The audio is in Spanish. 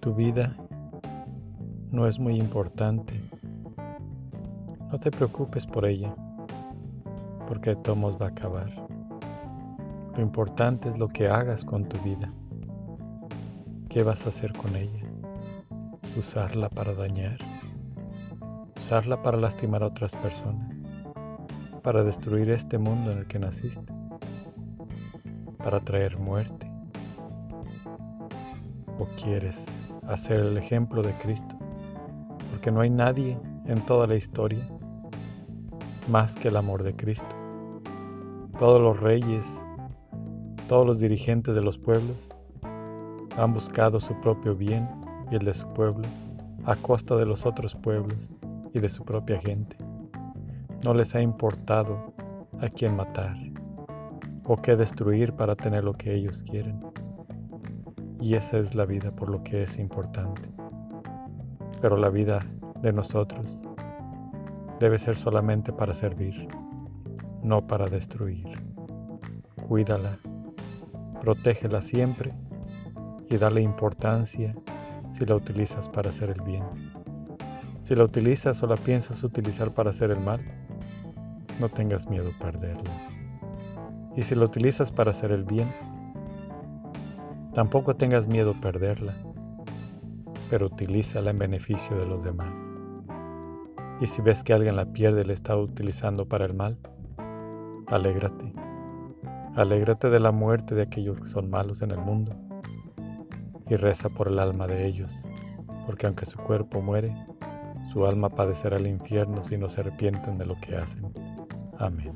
tu vida no es muy importante, no te preocupes por ella, porque de todos va a acabar. Lo importante es lo que hagas con tu vida. ¿Qué vas a hacer con ella? ¿Usarla para dañar? ¿Usarla para lastimar a otras personas? ¿Para destruir este mundo en el que naciste? ¿Para traer muerte? ¿O quieres hacer el ejemplo de Cristo? Porque no hay nadie en toda la historia más que el amor de Cristo. Todos los reyes, todos los dirigentes de los pueblos han buscado su propio bien y el de su pueblo a costa de los otros pueblos y de su propia gente. No les ha importado a quién matar o qué destruir para tener lo que ellos quieren. Y esa es la vida por lo que es importante. Pero la vida de nosotros debe ser solamente para servir, no para destruir. Cuídala, protégela siempre y dale importancia si la utilizas para hacer el bien. Si la utilizas o la piensas utilizar para hacer el mal, no tengas miedo a perderla. Y si la utilizas para hacer el bien, tampoco tengas miedo a perderla, pero utilízala en beneficio de los demás. Y si ves que alguien la pierde y la está utilizando para el mal, alégrate. Alégrate de la muerte de aquellos que son malos en el mundo y reza por el alma de ellos, porque aunque su cuerpo muere, su alma padecerá el infierno si no se arrepienten de lo que hacen. Amén.